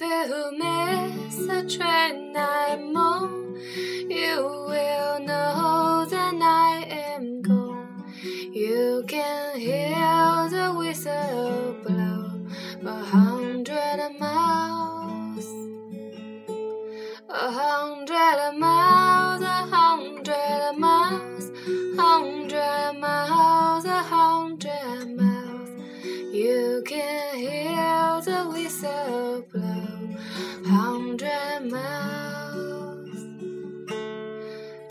you miss a train I'm on, you will know that I am gone. You can hear the whistle blow a hundred miles, whistle blow, hundred miles.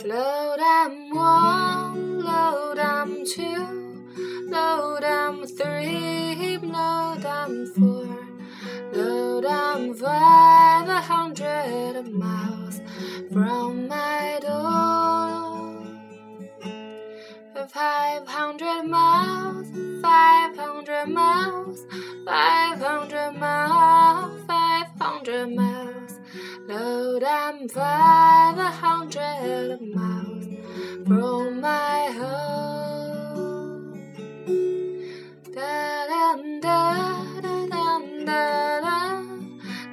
Load I'm one, load I'm two, load I'm three, load I'm four, load I'm five, hundred miles from my door. Five hundred miles, five hundred miles, five Load I'm five hundred miles from my home. Da da da da da da da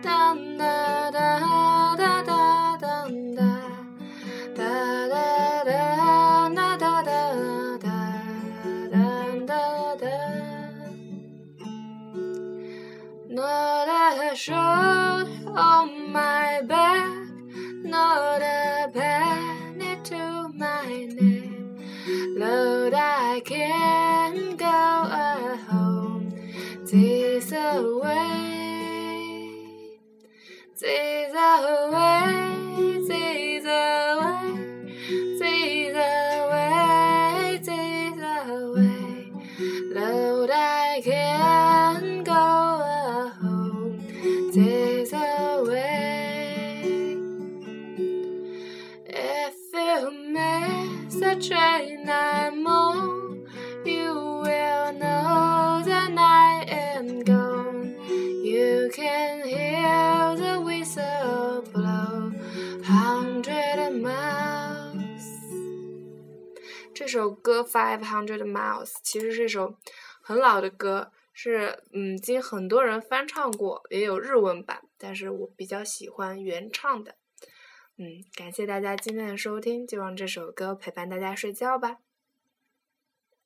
da da da da da da da. Da da da da da da da da da Not a shirt on my back, not a penny to my name. Lord, I can't go a home this away, this away, this away, this away, this away. Lord, I can't train I'm on, you will know that I am gone. You can hear the whistle blow hundred miles. 这首歌《Five Hundred Miles》其实是一首很老的歌，是嗯，经很多人翻唱过，也有日文版，但是我比较喜欢原唱的。嗯，感谢大家今天的收听，就让这首歌陪伴大家睡觉吧。